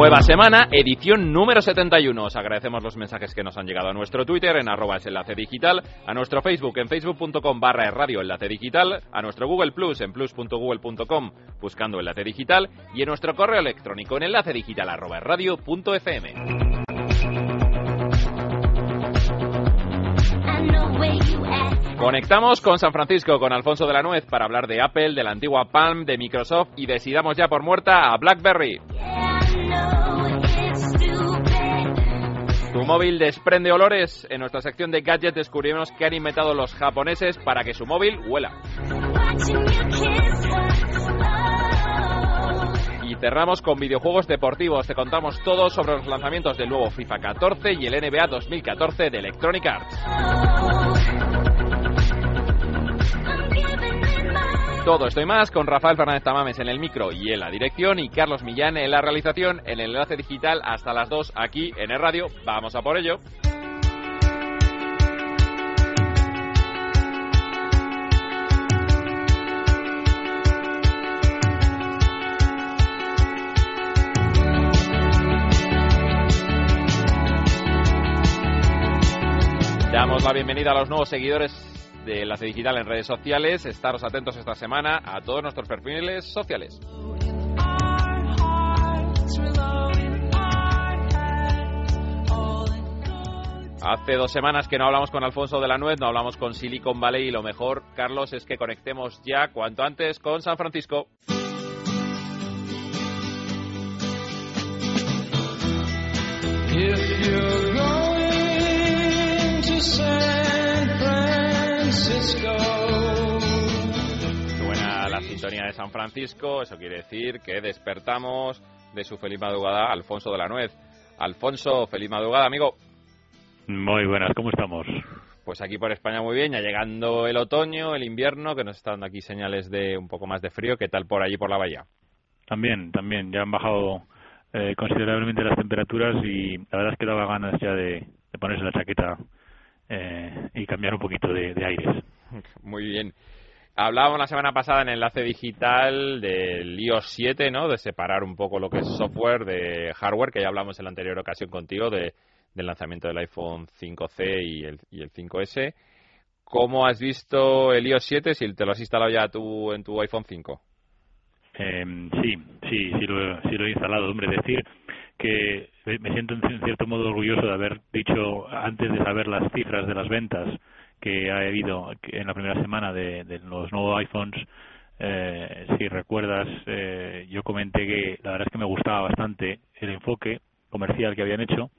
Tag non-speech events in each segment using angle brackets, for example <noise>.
Nueva semana, edición número 71. Os agradecemos los mensajes que nos han llegado a nuestro Twitter en arroba enlace digital, a nuestro Facebook en facebook.com barra radio enlace digital, a nuestro Google Plus en plus.google.com buscando enlace digital y en nuestro correo electrónico en enlace digital arroba radio.fm. Conectamos con San Francisco, con Alfonso de la Nuez, para hablar de Apple, de la antigua Palm, de Microsoft y decidamos ya por muerta a BlackBerry. ¿Tu móvil desprende olores? En nuestra sección de gadgets descubrimos que han inventado los japoneses para que su móvil huela. Y cerramos con videojuegos deportivos. Te contamos todo sobre los lanzamientos del nuevo FIFA 14 y el NBA 2014 de Electronic Arts. Todo esto y más con Rafael Fernández Tamames en el micro y en la dirección y Carlos Millán en la realización en el enlace digital hasta las 2 aquí en el radio. Vamos a por ello. Damos la bienvenida a los nuevos seguidores de Enlace Digital en redes sociales. Estaros atentos esta semana a todos nuestros perfiles sociales. Hace dos semanas que no hablamos con Alfonso de la Nuez, no hablamos con Silicon Valley y lo mejor, Carlos, es que conectemos ya cuanto antes con San Francisco. Sintonía de San Francisco, eso quiere decir que despertamos de su feliz madrugada Alfonso de la Nuez. Alfonso, feliz madrugada, amigo. Muy buenas, ¿cómo estamos? Pues aquí por España muy bien, ya llegando el otoño, el invierno, que nos están dando aquí señales de un poco más de frío. ¿Qué tal por allí, por la bahía? También, también, ya han bajado eh, considerablemente las temperaturas y la verdad es que daba ganas ya de, de ponerse la chaqueta eh, y cambiar un poquito de, de aires. Muy bien. Hablábamos la semana pasada en Enlace Digital del iOS 7, ¿no? De separar un poco lo que es software de hardware, que ya hablamos en la anterior ocasión contigo, de, del lanzamiento del iPhone 5C y el, y el 5S. ¿Cómo has visto el iOS 7 si te lo has instalado ya tú en tu iPhone 5? Eh, sí, sí, sí lo, sí lo he instalado. Hombre, decir que me siento en cierto modo orgulloso de haber dicho antes de saber las cifras de las ventas que ha habido en la primera semana de, de los nuevos iPhones. Eh, si recuerdas, eh, yo comenté que la verdad es que me gustaba bastante el enfoque comercial que habían hecho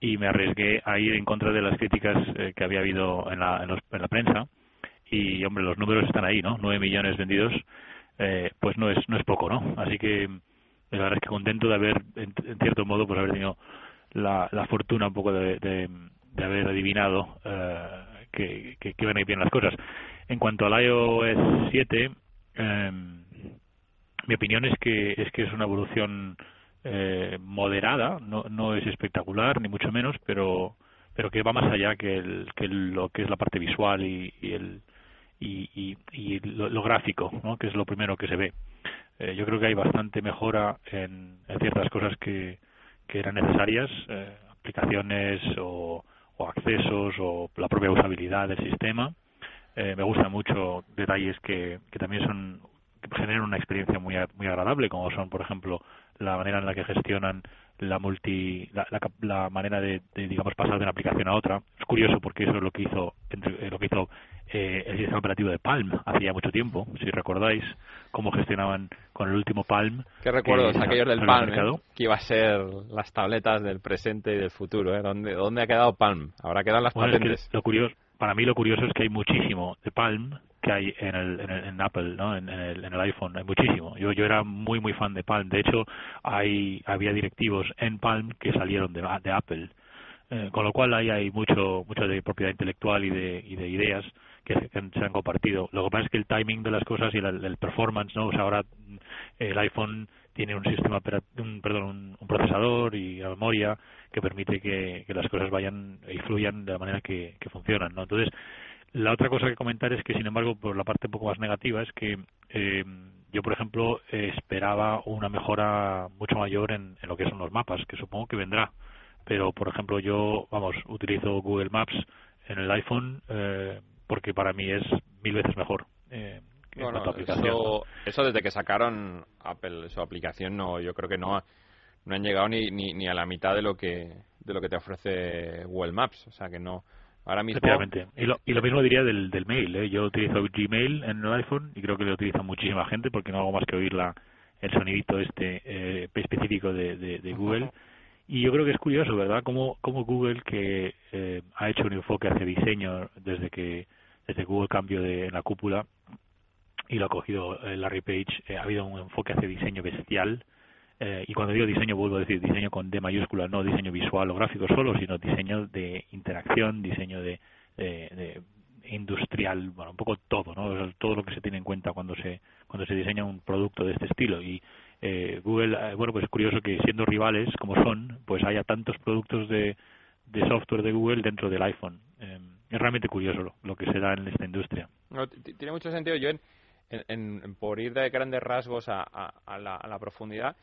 y me arriesgué a ir en contra de las críticas eh, que había habido en la, en, los, en la prensa. Y, hombre, los números están ahí, ¿no? 9 millones vendidos, eh, pues no es, no es poco, ¿no? Así que la verdad es que contento de haber, en, cierto modo, pues haber tenido la, la fortuna un poco de, de, de haber adivinado eh, que, que, que, iban a ir bien las cosas. En cuanto al iOS 7, eh, mi opinión es que es que es una evolución eh, moderada, no, no es espectacular ni mucho menos, pero pero que va más allá que, el, que lo que es la parte visual y, y el y, y, y lo, lo, gráfico, ¿no? que es lo primero que se ve. Eh, yo creo que hay bastante mejora en, en ciertas cosas que, que eran necesarias, eh, aplicaciones o, o accesos o la propia usabilidad del sistema. Eh, me gustan mucho detalles que, que también son que generan una experiencia muy muy agradable, como son, por ejemplo, la manera en la que gestionan la multi la, la, la manera de, de, digamos pasar de una aplicación a otra es curioso porque eso es lo que hizo entre, lo que hizo eh, el sistema operativo de Palm hacía mucho tiempo si recordáis cómo gestionaban con el último Palm qué recuerdos aquellos del Palm eh, que iba a ser las tabletas del presente y del futuro ¿eh? ¿Dónde, dónde ha quedado Palm ahora quedan las bueno, patentes es que lo curioso para mí lo curioso es que hay muchísimo de Palm que hay en el, en, el, en Apple, ¿no? En, en, el, en el iPhone, hay muchísimo. Yo yo era muy muy fan de Palm. De hecho, hay había directivos en Palm que salieron de, de Apple. Eh, con lo cual ahí hay mucho mucho de propiedad intelectual y de, y de ideas que se han compartido. Lo que pasa es que el timing de las cosas y el, performance, ¿no? O sea, ahora mm, el iPhone tiene un sistema, un, perdón, un, procesador y una memoria que permite que, las cosas vayan y fluyan de la manera que, funcionan, ¿no? Entonces, la otra cosa que comentar es que, sin embargo, por la parte un poco más negativa es que eh, yo, por ejemplo, esperaba una mejora mucho mayor en, lo que son los mapas, que supongo que vendrá. Pero, por ejemplo, yo, vamos, utilizo Google Maps en el iPhone eh, porque para mí es mil veces mejor. Eh, eso, eso, desde que sacaron Apple su aplicación, no, yo creo que no, no han llegado ni, ni, ni a la mitad de lo que de lo que te ofrece Google Maps. O sea que no, Ahora mismo. Y lo, y lo mismo diría del, del mail. ¿eh? Yo utilizo Gmail en el iPhone y creo que lo utiliza muchísima gente porque no hago más que oír la, el sonidito este eh, específico de, de, Google. Y yo creo que es curioso, ¿verdad? Como, como Google, que eh, ha hecho un enfoque hacia diseño desde que desde Google cambio de, en la cúpula y lo ha cogido eh, Larry Page, ha habido un enfoque hacia diseño bestial eh, y cuando digo diseño vuelvo a decir diseño con D mayúscula, no diseño visual o gráfico solo, sino diseño de interacción, diseño de, de, industrial, bueno, un poco todo, ¿no? todo lo que se tiene en cuenta cuando se cuando se diseña un producto de este estilo y eh, Google, eh, bueno, pues es curioso que siendo rivales como son, pues haya tantos productos de, de software de Google dentro del iPhone. Es realmente curioso lo, que se da en esta industria. tiene mucho sentido, yo en, por ir de grandes rasgos a, a, la, a la profundidad,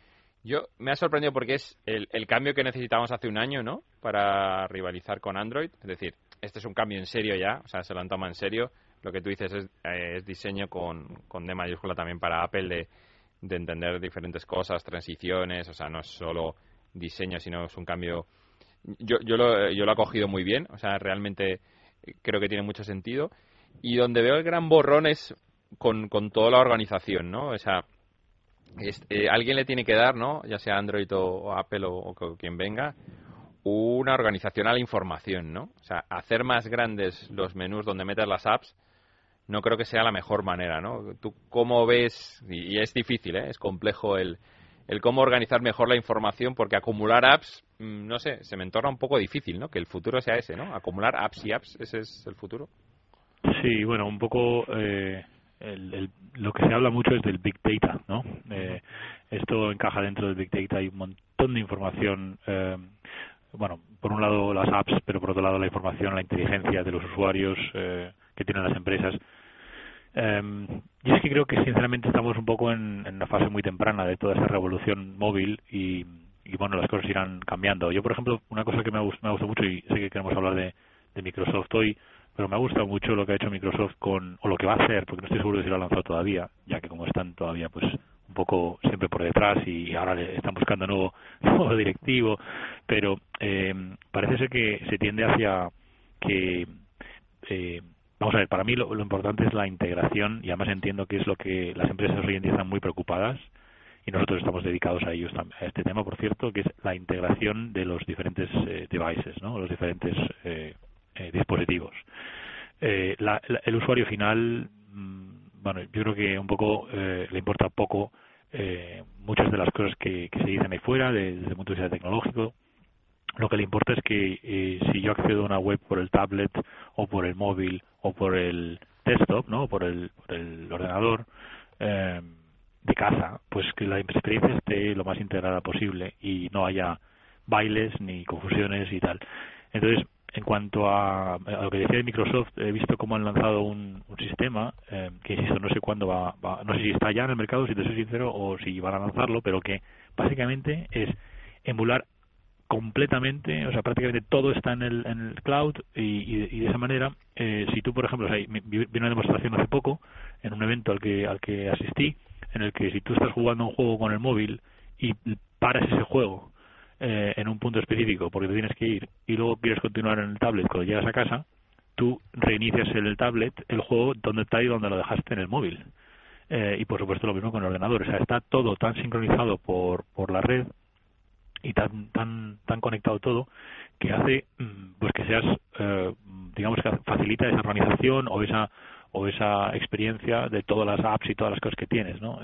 yo me ha sorprendido porque es el, cambio que necesitábamos hace un año, ¿no? Para rivalizar con Android. Es decir, este es un cambio en serio ya, o sea, se lo han tomado en serio. Lo que tú dices es, eh, diseño con, con, D mayúscula también para Apple de, de, entender diferentes cosas, transiciones, o sea, no es solo diseño, sino es un cambio. Yo, yo, lo, yo lo he cogido muy bien, o sea, realmente creo que tiene mucho sentido. Y donde veo el gran borrón es con, con toda la organización, ¿no? O sea, este, alguien le tiene que dar, ¿no? ya sea Android o, Apple o, quien venga, una organización a la información, ¿no? O sea, hacer más grandes los menús donde metes las apps no creo que sea la mejor manera, ¿no? ¿Tú cómo ves? Y, es difícil, ¿eh? Es complejo el, el cómo organizar mejor la información porque acumular apps, mm, no sé, se me entorna un poco difícil, ¿no? Que el futuro sea ese, ¿no? Acumular apps y apps, ese es el futuro. Sí, bueno, un poco... Eh el, lo que se habla mucho es del Big Data, ¿no? Eh, esto encaja dentro del Big Data, hay un montón de información, eh, bueno, por un lado las apps, pero por otro lado la información, la inteligencia de los usuarios eh, que tienen las empresas. Y es que creo que sinceramente estamos un poco en, una fase muy temprana de toda esa revolución móvil y, y, bueno, las cosas irán cambiando. Yo, por ejemplo, una cosa que me ha, gustado mucho y sé que queremos hablar de, de Microsoft hoy, pero me ha gustado mucho lo que ha hecho Microsoft con, o lo que va a hacer, porque no estoy seguro de si lo ha lanzado todavía, ya que como están todavía pues un poco siempre por detrás y ahora le están buscando nuevo, <laughs> nuevo directivo, pero eh, parece ser que se tiende hacia que, eh, vamos a ver, para mí lo, importante es la integración y además entiendo que es lo que las empresas hoy están muy preocupadas y nosotros estamos dedicados a ellos a este tema, por cierto, que es la integración de los diferentes eh, devices, ¿no? los diferentes eh, eh, dispositivos. Eh, el usuario final, mm, bueno, yo creo que un poco eh, le importa poco muchas de las cosas que, se dicen ahí fuera desde el punto de vista tecnológico. Lo que le importa es que si yo accedo a una web por el tablet o por el móvil o por el desktop, ¿no? por el, por el ordenador de casa, pues que la experiencia esté lo más integrada posible y no haya bailes ni confusiones y tal. Entonces, en cuanto a, lo que decía de Microsoft, he visto cómo han lanzado un, sistema eh, que, insisto, no sé cuándo va, no sé si está ya en el mercado, si te soy sincero, o si van a lanzarlo, pero que básicamente es emular completamente, o sea, prácticamente todo está en el, en el cloud y, de esa manera, eh, si tú, por ejemplo, o vi una demostración hace poco en un evento al que, al que asistí, en el que si tú estás jugando un juego con el móvil y paras ese juego eh, en un punto específico porque te tienes que ir y luego quieres continuar en el tablet cuando llegas a casa, tú reinicias el tablet, el juego donde está y donde lo dejaste en el móvil. Eh, y por supuesto lo mismo con el ordenador. O sea, está todo tan sincronizado por, por la red y tan, tan, tan conectado todo que hace mm, pues que seas, eh, digamos que facilita esa organización o esa o esa experiencia de todas las apps y todas las cosas que tienes, ¿no?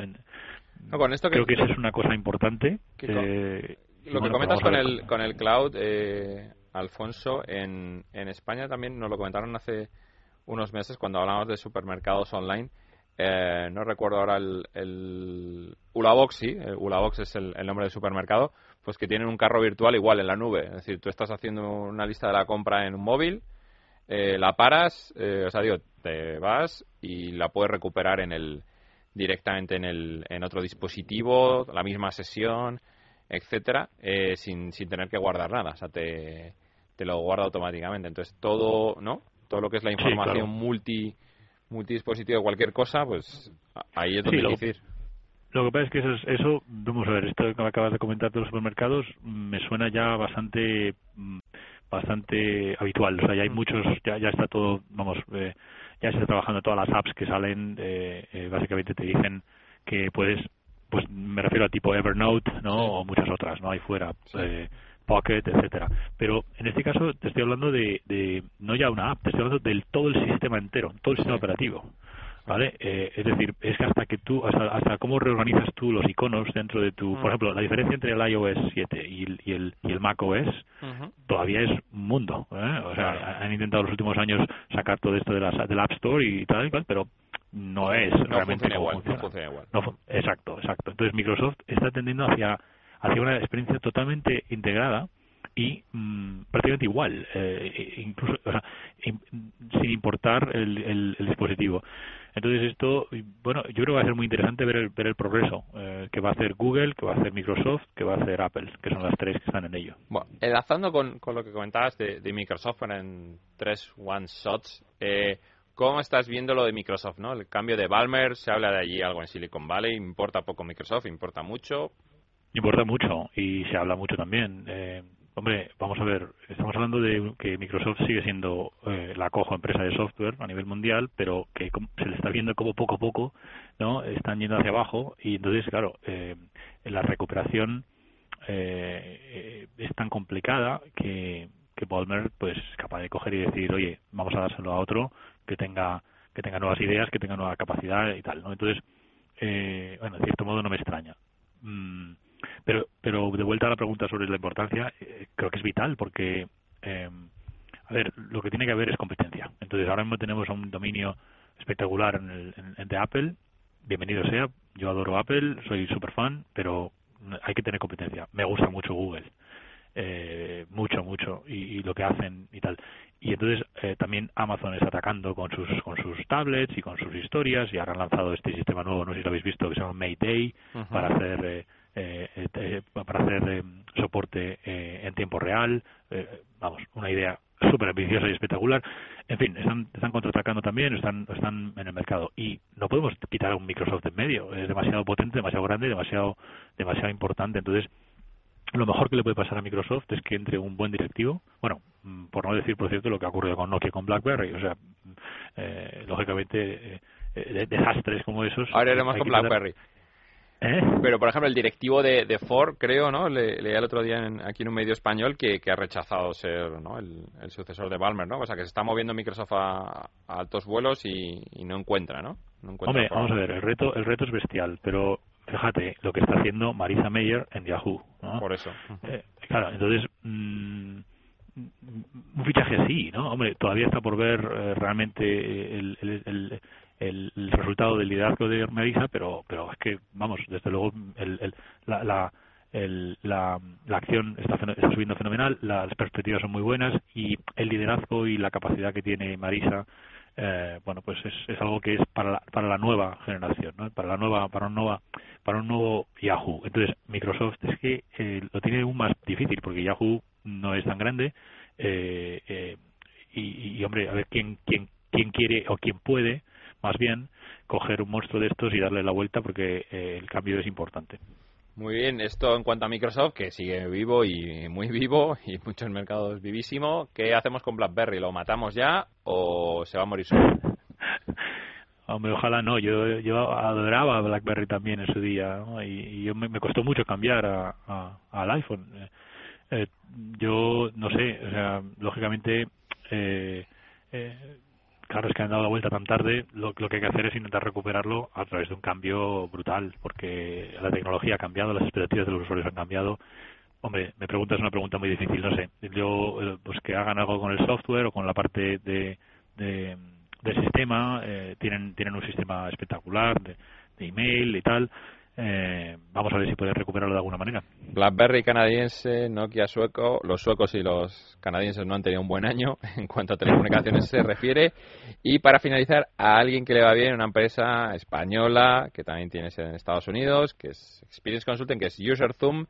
con esto creo que, eso es una cosa importante. Que, lo que comentas con el, con el cloud, eh, Alfonso, en, en España también nos lo comentaron hace unos meses cuando hablamos de supermercados online. Eh, no recuerdo ahora el, el Ulabox, sí, el Ulabox es el, nombre del supermercado, pues que tienen un carro virtual igual en la nube. Es decir, tú estás haciendo una lista de la compra en un móvil, eh, la paras, eh, o sea, digo, te vas y la puedes recuperar en el directamente en, el, en otro dispositivo, la misma sesión, etcétera, eh, sin, sin tener que guardar nada. O sea, te, te lo guarda automáticamente. Entonces, todo, ¿no? Todo lo que es la información multi multidispositivo de cualquier cosa, pues ahí es donde lo, decir. Lo que pasa es que eso, eso, vamos a ver, esto que acabas de comentar de los supermercados me suena ya bastante mm, bastante habitual. O sea, ya hay mm. muchos, ya, ya está todo, vamos, eh, ya se está trabajando todas las apps que salen, eh, eh, básicamente te dicen que puedes, pues me refiero a tipo Evernote, ¿no? O muchas otras, ¿no? Ahí fuera. Eh, Pocket, etcétera. Pero en este caso te estoy hablando de, de, no ya una app, te estoy hablando del todo el sistema entero, todo el sistema operativo. ¿Vale? Eh, es decir, es que hasta que tú, hasta, hasta cómo reorganizas tú los iconos dentro de tu, por mm. ejemplo, la diferencia entre el iOS 7 y el, y el, y el Mac OS todavía es un mundo. ¿eh? O sea, han intentado los últimos años sacar todo esto de la, del App Store y tal y cual, pero no es realmente igual, No funciona igual. exacto, exacto. Entonces Microsoft está tendiendo hacia hacia una experiencia totalmente integrada y mm, prácticamente igual, eh, incluso o sea, sin importar el, el, dispositivo. Entonces esto, bueno, yo creo que va a ser muy interesante ver el, ver el progreso eh, que va a hacer Google, que va a hacer Microsoft, que va a hacer Apple, que son las tres que están en ello. Bueno, enlazando con, con lo que comentabas de, de Microsoft en tres one shots, eh, ¿cómo estás viendo lo de Microsoft? ¿no? El cambio de Balmer, se habla de allí algo en Silicon Valley, importa poco Microsoft, importa mucho. Importa mucho y se habla mucho también. Eh, hombre, vamos a ver, estamos hablando de que Microsoft sigue siendo eh, la cojo empresa de software a nivel mundial, pero que se le está viendo como poco a poco no están yendo hacia abajo y entonces, claro, eh, la recuperación eh, es tan complicada que, que Palmer pues es capaz de coger y decir, oye, vamos a dárselo a otro que tenga que tenga nuevas ideas, que tenga nueva capacidad y tal, ¿no? Entonces, bueno, en cierto modo no me extraña. Mm, pero, pero de vuelta a la pregunta sobre la importancia, eh, creo que es vital porque, eh, a ver, lo que tiene que haber es competencia. Entonces, ahora mismo tenemos un dominio espectacular en, el, en, de Apple. Bienvenido sea. Yo adoro Apple, soy super fan, pero hay que tener competencia. Me gusta mucho Google. Eh, mucho, mucho, y, lo que hacen y tal. Y entonces eh, también Amazon está atacando con sus con sus tablets y con sus historias y ahora han lanzado este sistema nuevo, no sé si lo habéis visto, que se llama Mayday, para hacer eh, eh, eh, para hacer eh, soporte en tiempo real. vamos, una idea súper ambiciosa y espectacular. En fin, están, están contraatacando también, están, están en el mercado. Y no podemos quitar a un Microsoft en medio. Es demasiado potente, demasiado grande, demasiado, demasiado importante. Entonces, lo mejor que le puede pasar a Microsoft es que entre un buen directivo, bueno, mm, por no decir, por cierto, lo que ha ocurrido con Nokia con BlackBerry, o sea, lógicamente, desastres como esos. Ahora iremos con BlackBerry. ¿Eh? Pero, por ejemplo, el directivo de, Ford, creo, ¿no? Le, leía el otro día aquí en un medio español que, ha rechazado ser ¿no? el, sucesor de Balmer, ¿no? O sea, que se está moviendo Microsoft a, altos vuelos y, no encuentra, ¿no? Hombre, vamos a ver, el reto, el reto es bestial, pero fíjate lo que está haciendo Marisa Mayer en Yahoo, ¿no? Por eso. Eh, claro, entonces... Mm, un fichaje así, ¿no? Hombre, todavía está por ver eh, realmente el, el, resultado del liderazgo de Marisa, pero, pero es que, vamos, desde luego el, la, la, la, la, acción está, está subiendo fenomenal, las perspectivas son muy buenas y el liderazgo y la capacidad que tiene Marisa eh, bueno pues es, es algo que es para la, para la nueva generación ¿no? para la nueva para un nueva para un nuevo Yahoo entonces Microsoft es que eh, lo tiene aún más difícil porque Yahoo no es tan grande eh, eh y, y, hombre a ver quién quién quién quiere o quién puede más bien coger un monstruo de estos y darle la vuelta porque eh, el cambio es importante. Muy bien, esto en cuanto a Microsoft, que sigue vivo y muy vivo y <laughs> muchos mercados vivísimo. ¿Qué hacemos con BlackBerry? ¿Lo matamos ya o se va a morir solo? <laughs> Hombre, ojalá no. Yo, yo adoraba BlackBerry también en su día y, yo me, costó mucho cambiar a, al iPhone. Eh, eh, yo no sé, o sea, lógicamente eh, eh, claro, es que han dado la vuelta tan tarde, lo, que hay que hacer es intentar recuperarlo a través de un cambio brutal, porque la tecnología ha cambiado, las expectativas de los usuarios han cambiado. Hombre, me preguntas una pregunta muy difícil, no sé. Yo, eh, pues que hagan algo con el software o con la parte de, de, del sistema, eh, tienen, tienen un sistema espectacular de, de email y tal. Eh, vamos a ver si pueden recuperarlo de alguna manera. BlackBerry canadiense, Nokia sueco, los suecos y los canadienses no han tenido un buen año <laughs> en cuanto a telecomunicaciones se refiere. Y para finalizar, a alguien que le va bien, una empresa española que también tiene sede en Estados Unidos, que es Experience Consulting, que es UserZoom.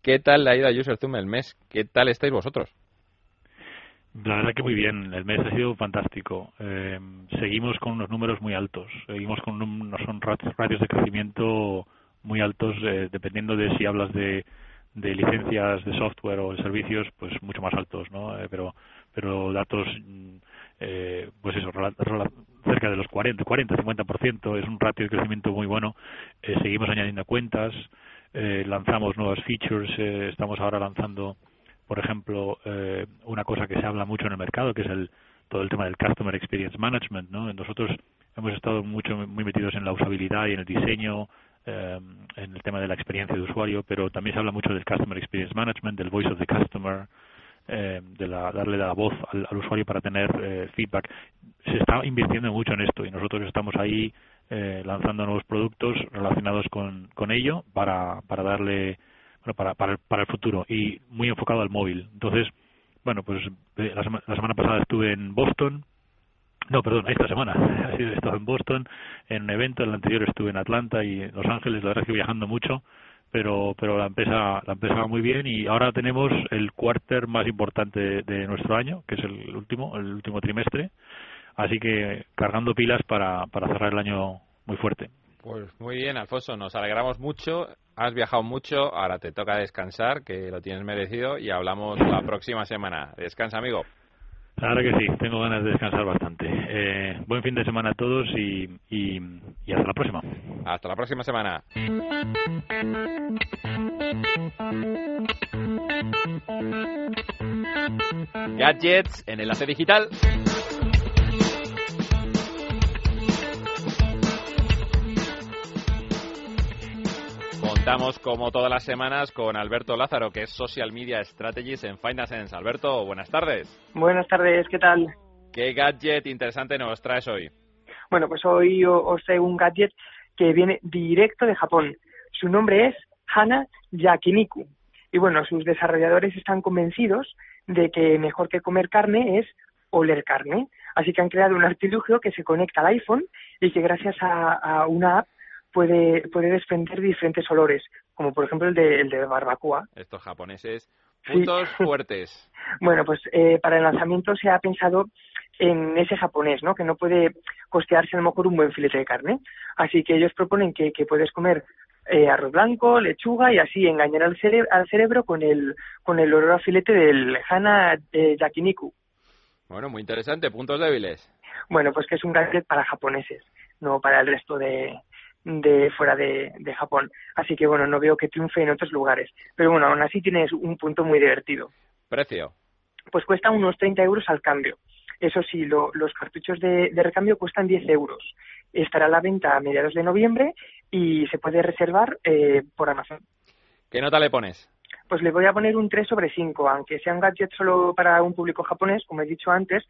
¿Qué tal le ha ido a UserZoom el mes? ¿Qué tal estáis vosotros? La verdad que muy bien, el mes ha sido fantástico. Eh, seguimos con unos números muy altos, seguimos con unos son ratios de crecimiento muy altos, eh, dependiendo de si hablas de, de licencias de software o de servicios, pues mucho más altos, ¿no? Eh, pero, pero datos, mm, eh, pues eso, cerca de los 40, 40, 50%, es un ratio de crecimiento muy bueno. Eh, seguimos añadiendo cuentas, eh, lanzamos nuevas features, estamos ahora lanzando, por ejemplo, una cosa que se habla mucho en el mercado, que es el todo el tema del Customer Experience Management, ¿no? Nosotros hemos estado mucho muy metidos en la usabilidad y en el diseño, eh, en el tema de la experiencia de usuario, pero también se habla mucho del Customer Experience Management, del Voice of the Customer, eh, de la, darle la voz al, al usuario para tener eh, feedback. Se está invirtiendo mucho en esto y nosotros estamos ahí eh, lanzando nuevos productos relacionados con, con ello para, para darle bueno, para, para, para el futuro y muy enfocado al móvil. Entonces, bueno, pues eh, la, la semana pasada estuve en Boston no, perdón, esta semana <laughs> he estado en Boston en un evento, el anterior estuve en Atlanta y en Los Ángeles, la verdad es que viajando mucho, pero pero la empresa la empresa va muy bien y ahora tenemos el cuarter más importante de, de nuestro año, que es el último, el último trimestre, así que cargando pilas para, para cerrar el año muy fuerte. Pues muy bien, Alfonso, nos alegramos mucho. Has viajado mucho, ahora te toca descansar, que lo tienes merecido, y hablamos la próxima semana. Descansa, amigo. Claro que sí, tengo ganas de descansar bastante. Eh, buen fin de semana a todos y, y, y hasta la próxima. Hasta la próxima semana. Gadgets en Enlace Digital. Contamos como todas las semanas con Alberto Lázaro, que es Social Media Strategies en Finance. Alberto, buenas tardes. Buenas tardes, ¿qué tal? ¿Qué gadget interesante nos traes hoy? Bueno, pues hoy os traigo un gadget que viene directo de Japón. Su nombre es Hana Yakiniku. Y bueno, sus desarrolladores están convencidos de que mejor que comer carne es oler carne. Así que han creado un artilugio que se conecta al iPhone y que gracias a, a una app puede, puede desprender diferentes olores, como por ejemplo el de, el de barbacoa. Estos japoneses, puntos sí. <laughs> fuertes. bueno, pues eh, para el lanzamiento se ha pensado en ese japonés, ¿no? Que no puede costearse a lo mejor un buen filete de carne. Así que ellos proponen que, que puedes comer eh, arroz blanco, lechuga y así engañar al, cere al cerebro con el, con el olor a filete del Hana eh, Yakiniku. Bueno, muy interesante. ¿Puntos débiles? Bueno, pues que es un gadget para japoneses, no para el resto de, de fuera de, de, Japón. Así que bueno, no veo que triunfe en otros lugares. Pero bueno, aún así tienes un punto muy divertido. ¿Precio? Pues cuesta unos 30 euros al cambio. Eso sí, lo, los cartuchos de, de, recambio cuestan 10 euros. Estará a la venta a mediados de noviembre y se puede reservar eh, por Amazon. ¿Qué nota le pones? Pues le voy a poner un 3 sobre 5, aunque sea un gadget solo para un público japonés, como he dicho antes,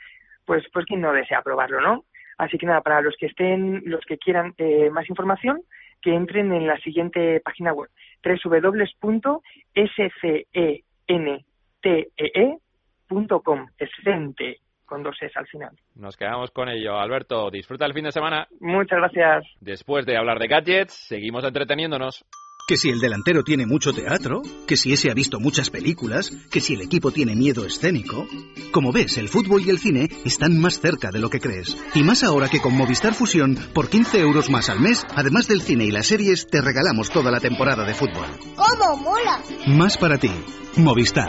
pues pues quien no desea probarlo, ¿no? Así que nada, para los que estén, los que quieran eh, más información, que entren en la siguiente página web, www.scentee.com, Scente, con dos es al final. Nos quedamos con ello. Alberto, disfruta el fin de semana. Muchas gracias. Después de hablar de gadgets, seguimos entreteniéndonos. Que si el delantero tiene mucho teatro, que si ese ha visto muchas películas, que si el equipo tiene miedo escénico. Como ves, el fútbol y el cine están más cerca de lo que crees. Y más ahora que con Movistar Fusión, por 15 euros más al mes, además del cine y las series, te regalamos toda la temporada de fútbol. ¡Cómo mola! Más para ti. Movistar.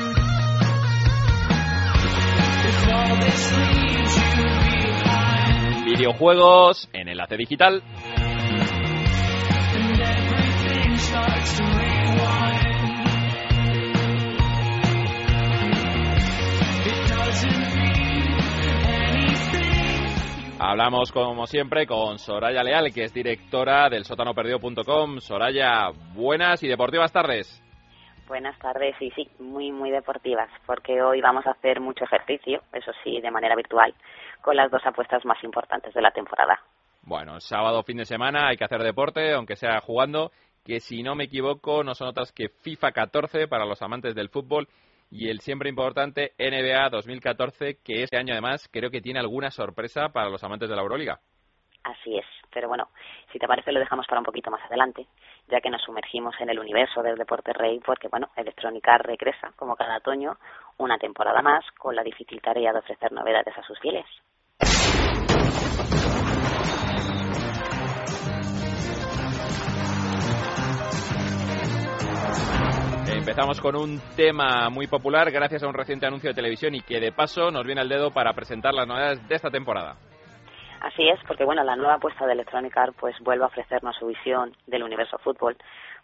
Videojuegos en Enlace Digital. Hablamos, como siempre, con Soraya Leal, que es directora del sótanoperdido.com. Soraya, buenas y deportivas tardes. Buenas tardes, y sí, muy, muy deportivas, porque hoy vamos a hacer mucho ejercicio, eso sí, de manera virtual, con las dos apuestas más importantes de la temporada. Bueno, sábado, fin de semana, hay que hacer deporte, aunque sea jugando, que si no me equivoco, no son otras que FIFA 14 para los amantes del fútbol y el siempre importante NBA 2014, que este año además creo que tiene alguna sorpresa para los amantes de la Euroliga. Así es, pero bueno, si te parece lo dejamos para un poquito más adelante, ya que nos sumergimos en el universo del deporte rey, porque bueno, Electronic Arts regresa, como cada otoño, una temporada más, con la difícil tarea de ofrecer novedades a sus fieles. Empezamos con un tema muy popular gracias a un reciente anuncio de televisión y que de paso nos viene al dedo para presentar las novedades de esta temporada. Así es, porque bueno, la nueva apuesta de Electronic Arts pues vuelve a ofrecernos su visión del universo fútbol,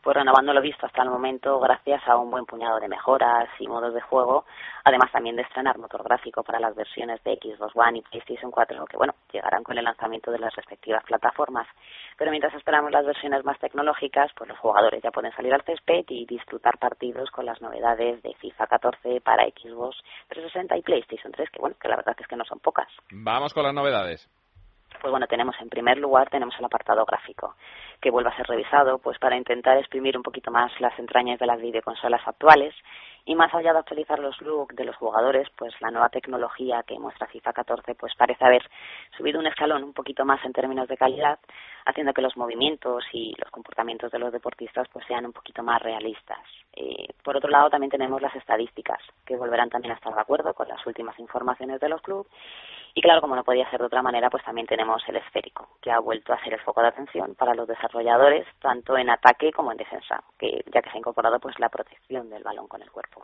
pues renovando lo visto hasta el momento gracias a un buen puñado de mejoras y modos de juego, además también de estrenar motor gráfico para las versiones de Xbox One y PlayStation 4, que bueno, llegarán con el lanzamiento de las respectivas plataformas. Pero mientras esperamos las versiones más tecnológicas, pues los jugadores ya pueden salir al césped y disfrutar partidos con las novedades de FIFA 14 para Xbox 360 y PlayStation 3, que bueno, que la verdad es que no son pocas. Vamos con las novedades pues bueno, tenemos en primer lugar tenemos el apartado gráfico, que vuelve a ser revisado pues para intentar exprimir un poquito más las entrañas de las videoconsolas actuales y más allá de actualizar los looks de los jugadores, pues la nueva tecnología que muestra FIFA 14 pues parece haber subido un escalón un poquito más en términos de calidad, haciendo que los movimientos y los comportamientos de los deportistas pues sean un poquito más realistas. Eh, por otro lado, también tenemos las estadísticas, que volverán también a estar de acuerdo con las últimas informaciones de los clubes. Y claro, como no podía ser de otra manera, pues también tenemos el esférico, que ha vuelto a ser el foco de atención para los desarrolladores, tanto en ataque como en defensa, que ya que se ha incorporado pues la protección del balón con el cuerpo.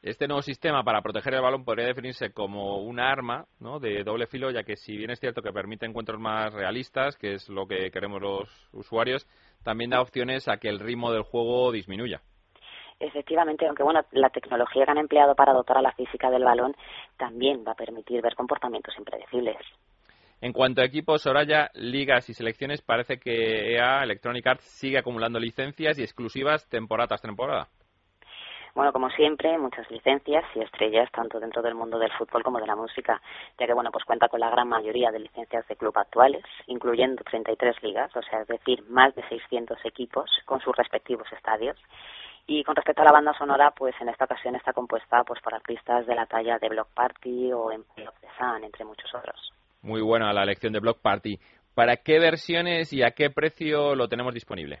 Este nuevo sistema para proteger el balón podría definirse como una arma de doble filo, ya que si bien es cierto que permite encuentros más realistas, que es lo que queremos los usuarios, también da opciones a que el ritmo del juego disminuya. Efectivamente, aunque bueno, la tecnología que han empleado para dotar a la física del balón también va a permitir ver comportamientos impredecibles. En cuanto a equipos, Soraya, ligas y selecciones, parece que EA Electronic Arts sigue acumulando licencias y exclusivas temporada tras temporada. Bueno, como siempre, muchas licencias y estrellas tanto dentro del mundo del fútbol como de la música, ya que bueno, pues cuenta con la gran mayoría de licencias de club actuales, incluyendo 33 ligas, o sea, es decir, más de 600 equipos con sus respectivos estadios. Y con respecto a la banda sonora, pues en esta ocasión está compuesta pues por artistas de la talla de Block Party o Empire of the Sun, entre muchos otros. Muy buena la elección de Block Party. ¿Para qué versiones y a qué precio lo tenemos disponible?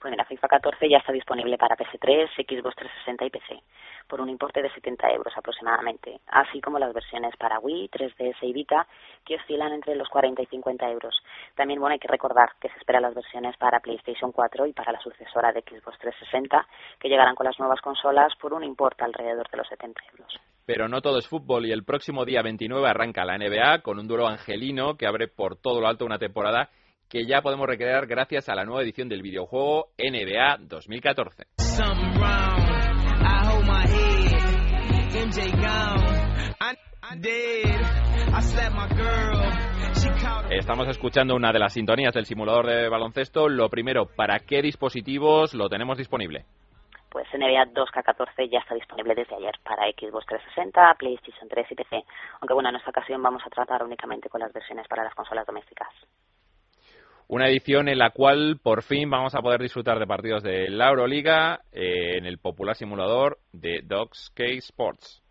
Pues mira, FIFA 14 ya está disponible para PS3, Xbox 360 y PC, por un importe de 70 euros aproximadamente, así como las versiones para Wii, 3DS y Vita, que oscilan entre los 40 y 50 euros. También, bueno, hay que recordar que se esperan las versiones para PlayStation 4 y para la sucesora de Xbox 360, que llegarán con las nuevas consolas por un importe alrededor de los 70 euros. Pero no todo es fútbol y el próximo día 29 arranca la NBA con un duro angelino que abre por todo lo alto una temporada que ya podemos recrear gracias a la nueva edición del videojuego NBA 2014. Estamos escuchando una de las sintonías del simulador de baloncesto. Lo primero, ¿para qué dispositivos lo tenemos disponible? Pues NBA 2K14 ya está disponible desde ayer para Xbox 360, PlayStation 3 y PC. Aunque bueno, en esta ocasión vamos a tratar únicamente con las versiones para las consolas domésticas. Una edición en la cual por fin vamos a poder disfrutar de partidos de la Euroliga eh, en el popular simulador de Dogs K Sports.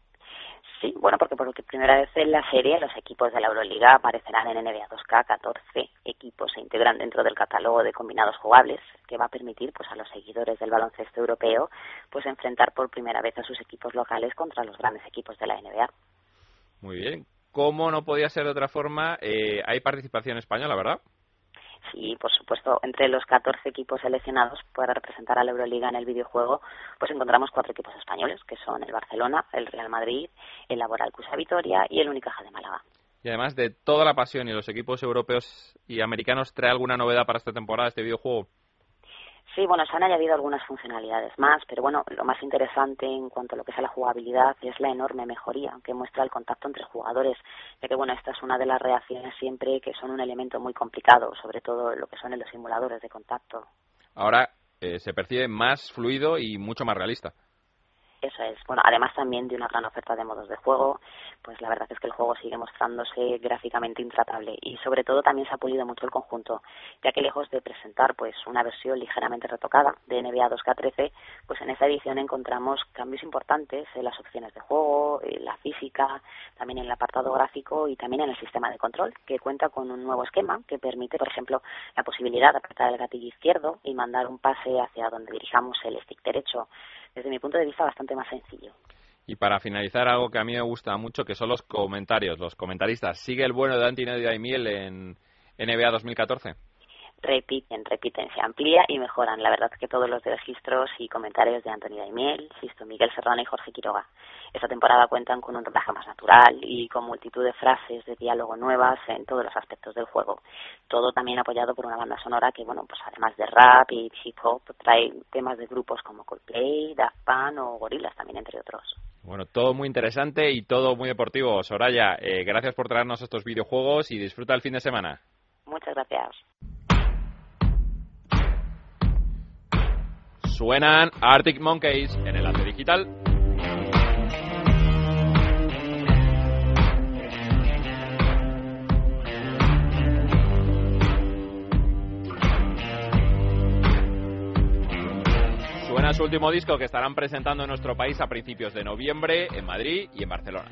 Sí, bueno, porque por primera vez en la serie los equipos de la Euroliga aparecerán en NBA 2K, 14 equipos se integran dentro del catálogo de combinados jugables que va a permitir pues a los seguidores del baloncesto europeo pues enfrentar por primera vez a sus equipos locales contra los grandes equipos de la NBA. Muy bien. Como no podía ser de otra forma, eh, hay participación española, ¿verdad? Y por supuesto entre los 14 equipos seleccionados para representar a la Euroliga en el videojuego, pues encontramos cuatro equipos españoles, que son el Barcelona, el Real Madrid, el Laboral Cusa Vitoria y el Unicaja de Málaga. Y además de toda la pasión y los equipos europeos y americanos, ¿trae alguna novedad para esta temporada este videojuego? Sí, bueno, se han añadido algunas funcionalidades más, pero bueno, lo más interesante en cuanto a lo que es la jugabilidad es la enorme mejoría que muestra el contacto entre jugadores, ya que bueno, esta es una de las reacciones siempre que son un elemento muy complicado, sobre todo lo que son en los simuladores de contacto. Ahora eh, se percibe más fluido y mucho más realista. Eso es. Bueno, además también de una gran oferta de modos de juego, pues la verdad es que el juego sigue mostrándose gráficamente intratable y sobre todo también se ha pulido mucho el conjunto, ya que lejos de presentar pues una versión ligeramente retocada de NBA 2K13, pues en esta edición encontramos cambios importantes en las opciones de juego, en la física, también en el apartado gráfico y también en el sistema de control, que cuenta con un nuevo esquema que permite, por ejemplo, la posibilidad de apretar el gatillo izquierdo y mandar un pase hacia donde dirijamos el stick derecho desde mi punto de vista, bastante más sencillo. Y para finalizar, algo que a mí me gusta mucho, que son los comentarios, los comentaristas. ¿Sigue el bueno de Antonio y Miel en NBA 2014? Repiten, repiten, se amplía y mejoran. La verdad es que todos los registros y comentarios de Antonio Daimiel, Sisto Miguel Serrano y Jorge Quiroga. Esta temporada cuentan con un rodaje más natural y con multitud de frases de diálogo nuevas en todos los aspectos del juego. Todo también apoyado por una banda sonora que, bueno, pues además de rap y hip hop, trae temas de grupos como Coldplay, Daft Punk o Gorillaz también, entre otros. Bueno, todo muy interesante y todo muy deportivo. Soraya, eh, gracias por traernos estos videojuegos y disfruta el fin de semana. Muchas gracias. Suenan Arctic Monkeys en el arte digital. Suena su último disco que estarán presentando en nuestro país a principios de noviembre en Madrid y en Barcelona.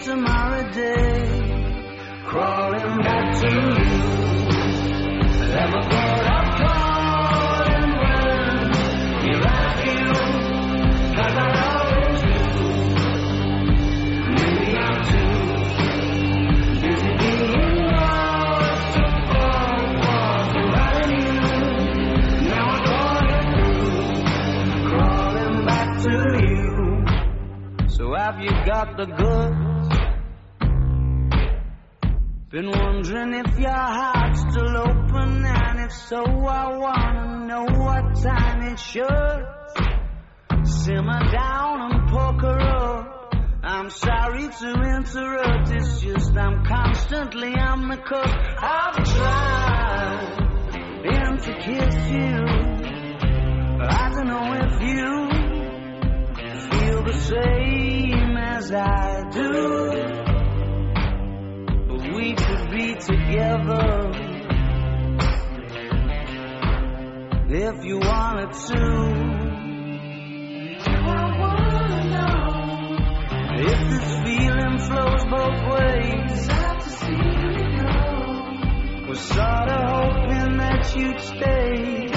tomorrow day. Simmer down and poker up. I'm sorry to interrupt, it's just I'm constantly on the cuff. I've tried been to kiss you. But I don't know if you feel the same as I do. But we could be together if you wanted to. If this feeling flows both ways. Was sorta hoping that you'd stay.